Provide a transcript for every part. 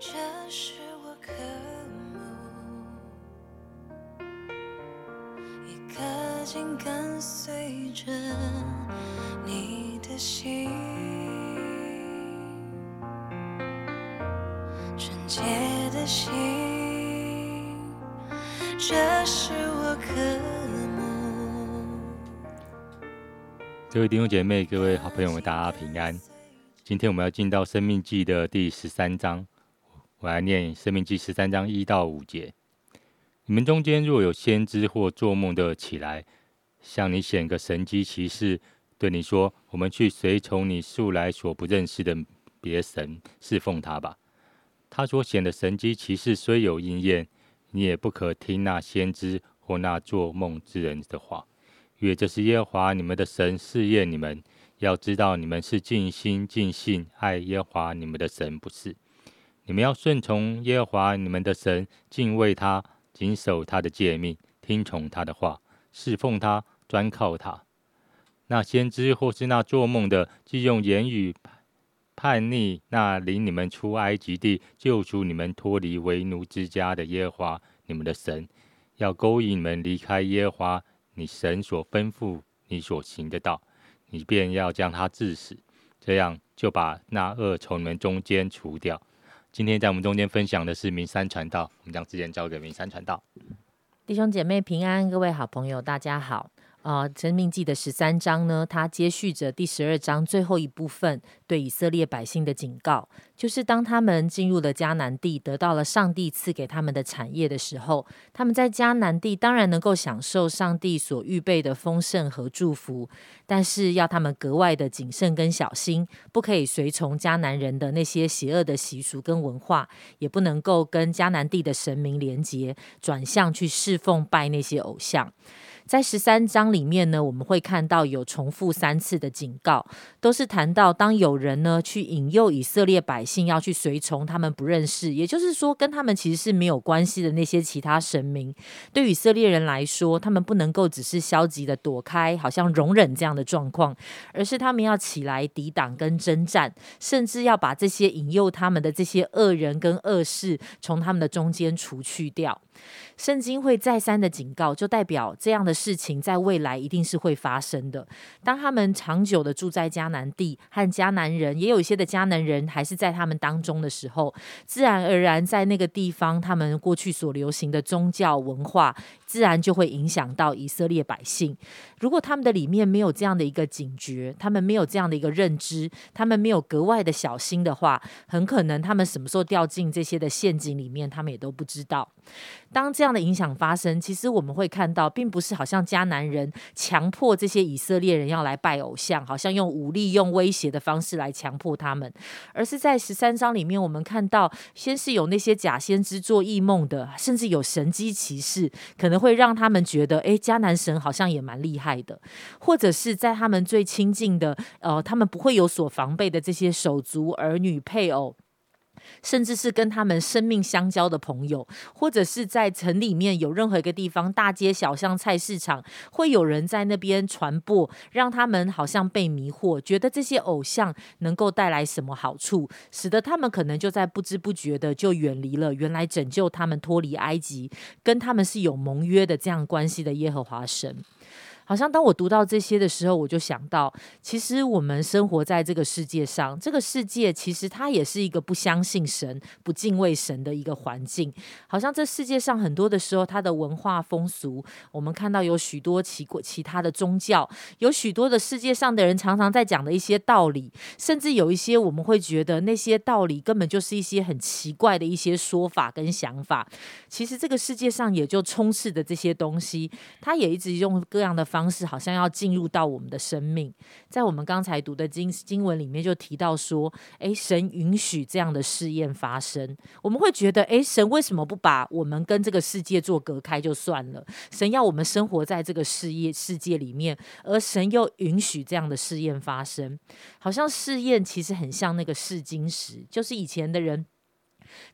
这是我渴慕，一颗心跟随着你的心，纯洁的心，这是我渴慕。各位弟兄姐妹、各位好朋友们，大家平安。今天我们要进到《生命记》的第十三章，我来念《生命记》十三章一到五节。你们中间若有先知或做梦的起来，向你显个神机骑士，对你说：“我们去随从你素来所不认识的别神，侍奉他吧。”他所显的神机骑士虽有应验，你也不可听那先知或那做梦之人的话，因为这是耶和华你们的神试验你们。要知道，你们是尽心尽性爱耶和华你们的神，不是？你们要顺从耶和华你们的神，敬畏他，谨守他的诫命，听从他的话，侍奉他，专靠他。那先知或是那做梦的，既用言语叛逆那领你们出埃及地、救出你们脱离为奴之家的耶和华你们的神，要勾引你们离开耶和华你神所吩咐你所行的道。你便要将他致死，这样就把那恶从你们中间除掉。今天在我们中间分享的是明山传道，我们将时间交给明山传道。弟兄姐妹平安，各位好朋友，大家好。啊，《生命记》的十三章呢，它接续着第十二章最后一部分对以色列百姓的警告，就是当他们进入了迦南地，得到了上帝赐给他们的产业的时候，他们在迦南地当然能够享受上帝所预备的丰盛和祝福，但是要他们格外的谨慎跟小心，不可以随从迦南人的那些邪恶的习俗跟文化，也不能够跟迦南地的神明连结，转向去侍奉拜那些偶像。在十三章里面呢，我们会看到有重复三次的警告，都是谈到当有人呢去引诱以色列百姓要去随从他们不认识，也就是说跟他们其实是没有关系的那些其他神明。对以色列人来说，他们不能够只是消极的躲开，好像容忍这样的状况，而是他们要起来抵挡跟征战，甚至要把这些引诱他们的这些恶人跟恶事从他们的中间除去掉。圣经会再三的警告，就代表这样的事情在未来一定是会发生的。当他们长久的住在迦南地，和迦南人也有一些的迦南人还是在他们当中的时候，自然而然在那个地方，他们过去所流行的宗教文化，自然就会影响到以色列百姓。如果他们的里面没有这样的一个警觉，他们没有这样的一个认知，他们没有格外的小心的话，很可能他们什么时候掉进这些的陷阱里面，他们也都不知道。当这样的影响发生，其实我们会看到，并不是好像迦南人强迫这些以色列人要来拜偶像，好像用武力、用威胁的方式来强迫他们，而是在十三章里面，我们看到，先是有那些假先知做异梦的，甚至有神机骑士，可能会让他们觉得，哎，迦南神好像也蛮厉害的，或者是在他们最亲近的，呃，他们不会有所防备的这些手足、儿女、配偶。甚至是跟他们生命相交的朋友，或者是在城里面有任何一个地方，大街小巷、菜市场，会有人在那边传播，让他们好像被迷惑，觉得这些偶像能够带来什么好处，使得他们可能就在不知不觉的就远离了原来拯救他们脱离埃及、跟他们是有盟约的这样关系的耶和华神。好像当我读到这些的时候，我就想到，其实我们生活在这个世界上，这个世界其实它也是一个不相信神、不敬畏神的一个环境。好像这世界上很多的时候，它的文化风俗，我们看到有许多奇过其他的宗教，有许多的世界上的人常常在讲的一些道理，甚至有一些我们会觉得那些道理根本就是一些很奇怪的一些说法跟想法。其实这个世界上也就充斥着这些东西，它也一直用各样的。方式好像要进入到我们的生命，在我们刚才读的经经文里面就提到说，诶，神允许这样的试验发生。我们会觉得，诶，神为什么不把我们跟这个世界做隔开就算了？神要我们生活在这个事业世界里面，而神又允许这样的试验发生，好像试验其实很像那个试金石，就是以前的人。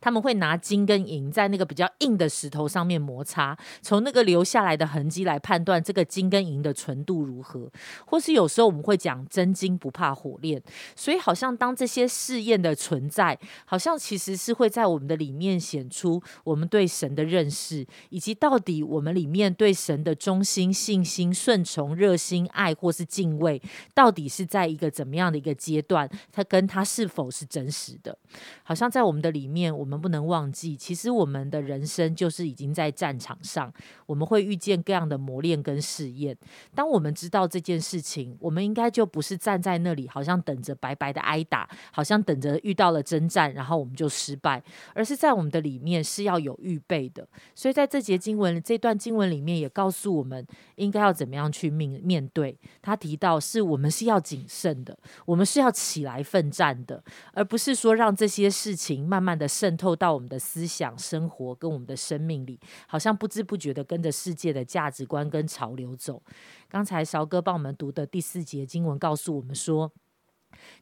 他们会拿金跟银在那个比较硬的石头上面摩擦，从那个留下来的痕迹来判断这个金跟银的纯度如何。或是有时候我们会讲真金不怕火炼，所以好像当这些试验的存在，好像其实是会在我们的里面显出我们对神的认识，以及到底我们里面对神的忠心、信心、顺从、热心、爱或是敬畏，到底是在一个怎么样的一个阶段？它跟它是否是真实的？好像在我们的里面。我们不能忘记，其实我们的人生就是已经在战场上，我们会遇见各样的磨练跟试验。当我们知道这件事情，我们应该就不是站在那里，好像等着白白的挨打，好像等着遇到了征战，然后我们就失败，而是在我们的里面是要有预备的。所以在这节经文这段经文里面，也告诉我们应该要怎么样去面面对。他提到是我们是要谨慎的，我们是要起来奋战的，而不是说让这些事情慢慢的。渗透到我们的思想、生活跟我们的生命里，好像不知不觉的跟着世界的价值观跟潮流走。刚才韶哥帮我们读的第四节经文告诉我们说。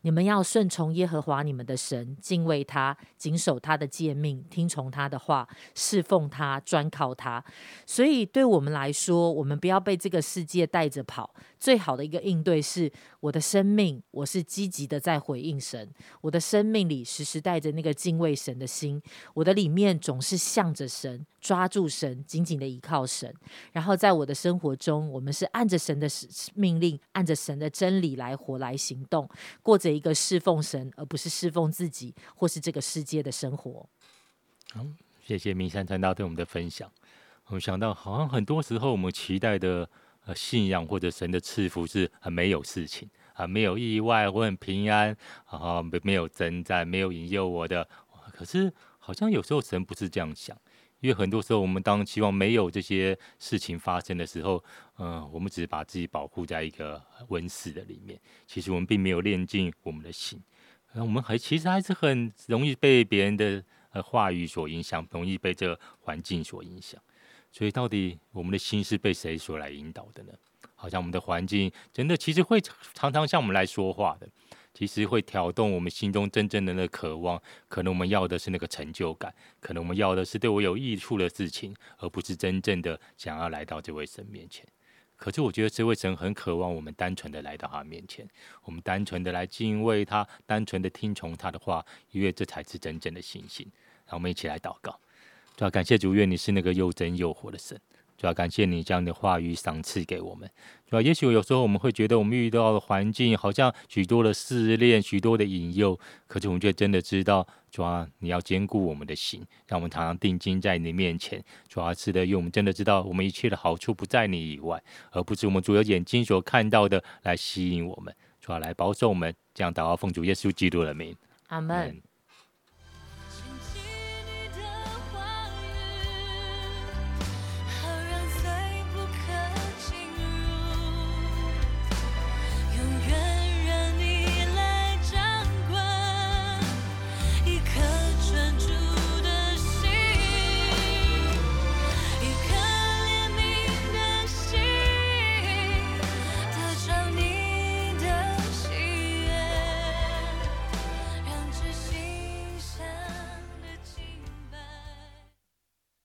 你们要顺从耶和华你们的神，敬畏他，谨守他的诫命，听从他的话，侍奉他，专靠他。所以，对我们来说，我们不要被这个世界带着跑。最好的一个应对是，我的生命，我是积极的在回应神。我的生命里时时带着那个敬畏神的心，我的里面总是向着神，抓住神，紧紧的依靠神。然后，在我的生活中，我们是按着神的命令，按着神的真理来活来行动。过着一个侍奉神，而不是侍奉自己或是这个世界的生活。好，谢谢明山传道对我们的分享。我想到，好像很多时候我们期待的呃信仰或者神的赐福是很没有事情啊，没有意外，我很平安啊，没没有征战，没有引诱我的。可是好像有时候神不是这样想。因为很多时候，我们当希望没有这些事情发生的时候，嗯，我们只是把自己保护在一个温室的里面。其实我们并没有练尽我们的心，那我们还其实还是很容易被别人的呃话语所影响，容易被这环境所影响。所以，到底我们的心是被谁所来引导的呢？好像我们的环境真的其实会常常向我们来说话的。其实会挑动我们心中真正的那渴望，可能我们要的是那个成就感，可能我们要的是对我有益处的事情，而不是真正的想要来到这位神面前。可是我觉得这位神很渴望我们单纯的来到他面前，我们单纯的来敬畏他，单纯的听从他的话，因为这才是真正的信心。让我们一起来祷告，主要感谢主，愿你是那个又真又活的神。主要感谢你将你的话语赏赐给我们。主要也许有时候我们会觉得我们遇到的环境好像许多的试炼、许多的引诱，可是我们却真的知道，主要你要兼顾我们的心，让我们常常定睛在你面前。主要是的，因为我们真的知道，我们一切的好处不在你以外，而不是我们主要眼睛所看到的来吸引我们。主要来保守我们，这样祷告奉主耶稣基督的名，阿门。